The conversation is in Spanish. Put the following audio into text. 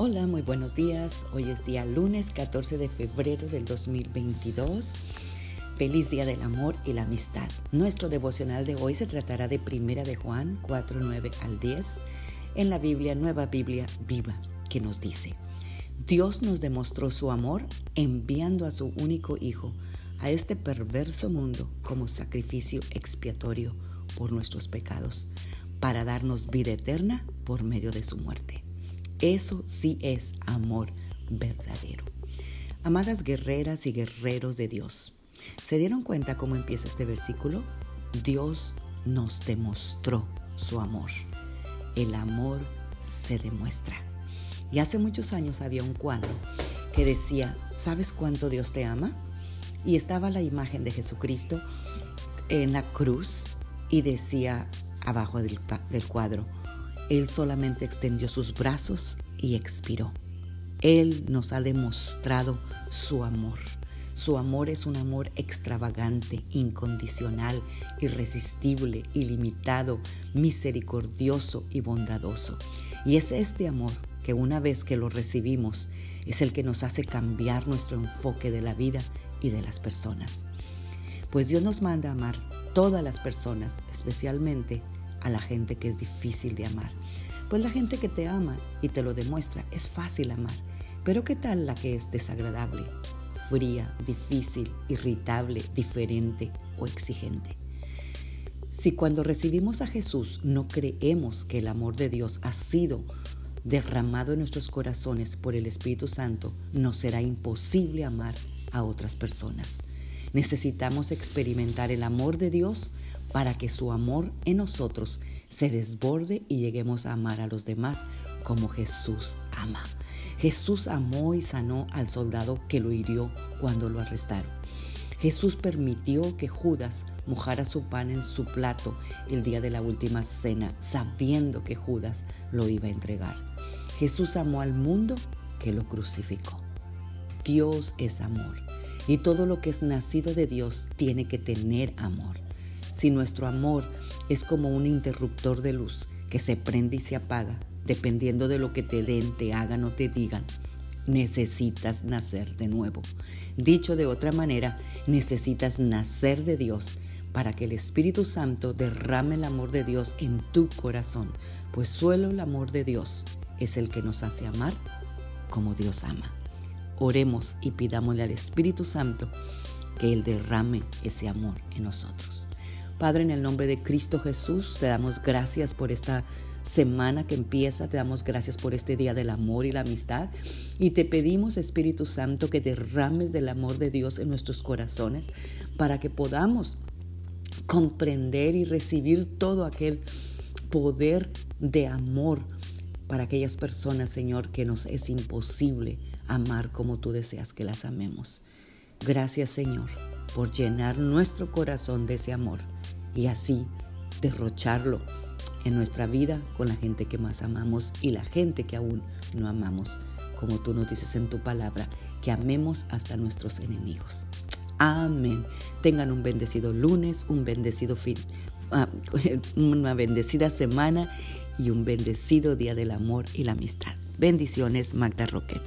Hola, muy buenos días. Hoy es día lunes 14 de febrero del 2022. Feliz Día del Amor y la Amistad. Nuestro devocional de hoy se tratará de Primera de Juan 4, 9 al 10 en la Biblia Nueva Biblia Viva, que nos dice, Dios nos demostró su amor enviando a su único Hijo a este perverso mundo como sacrificio expiatorio por nuestros pecados, para darnos vida eterna por medio de su muerte. Eso sí es amor verdadero. Amadas guerreras y guerreros de Dios, ¿se dieron cuenta cómo empieza este versículo? Dios nos demostró su amor. El amor se demuestra. Y hace muchos años había un cuadro que decía, ¿sabes cuánto Dios te ama? Y estaba la imagen de Jesucristo en la cruz y decía abajo del, del cuadro, él solamente extendió sus brazos y expiró. Él nos ha demostrado su amor. Su amor es un amor extravagante, incondicional, irresistible, ilimitado, misericordioso y bondadoso. Y es este amor que una vez que lo recibimos es el que nos hace cambiar nuestro enfoque de la vida y de las personas. Pues Dios nos manda a amar todas las personas, especialmente a la gente que es difícil de amar. Pues la gente que te ama y te lo demuestra es fácil amar. Pero ¿qué tal la que es desagradable, fría, difícil, irritable, diferente o exigente? Si cuando recibimos a Jesús no creemos que el amor de Dios ha sido derramado en nuestros corazones por el Espíritu Santo, nos será imposible amar a otras personas. Necesitamos experimentar el amor de Dios para que su amor en nosotros se desborde y lleguemos a amar a los demás como Jesús ama. Jesús amó y sanó al soldado que lo hirió cuando lo arrestaron. Jesús permitió que Judas mojara su pan en su plato el día de la última cena, sabiendo que Judas lo iba a entregar. Jesús amó al mundo que lo crucificó. Dios es amor y todo lo que es nacido de Dios tiene que tener amor. Si nuestro amor es como un interruptor de luz que se prende y se apaga, dependiendo de lo que te den, te hagan o te digan, necesitas nacer de nuevo. Dicho de otra manera, necesitas nacer de Dios para que el Espíritu Santo derrame el amor de Dios en tu corazón, pues solo el amor de Dios es el que nos hace amar como Dios ama. Oremos y pidámosle al Espíritu Santo que Él derrame ese amor en nosotros. Padre, en el nombre de Cristo Jesús, te damos gracias por esta semana que empieza, te damos gracias por este día del amor y la amistad y te pedimos, Espíritu Santo, que derrames del amor de Dios en nuestros corazones para que podamos comprender y recibir todo aquel poder de amor para aquellas personas, Señor, que nos es imposible amar como tú deseas que las amemos. Gracias, Señor, por llenar nuestro corazón de ese amor y así derrocharlo en nuestra vida con la gente que más amamos y la gente que aún no amamos, como tú nos dices en tu palabra, que amemos hasta nuestros enemigos. Amén. Tengan un bendecido lunes, un bendecido fin, ah, una bendecida semana y un bendecido día del amor y la amistad. Bendiciones, Magda Roque.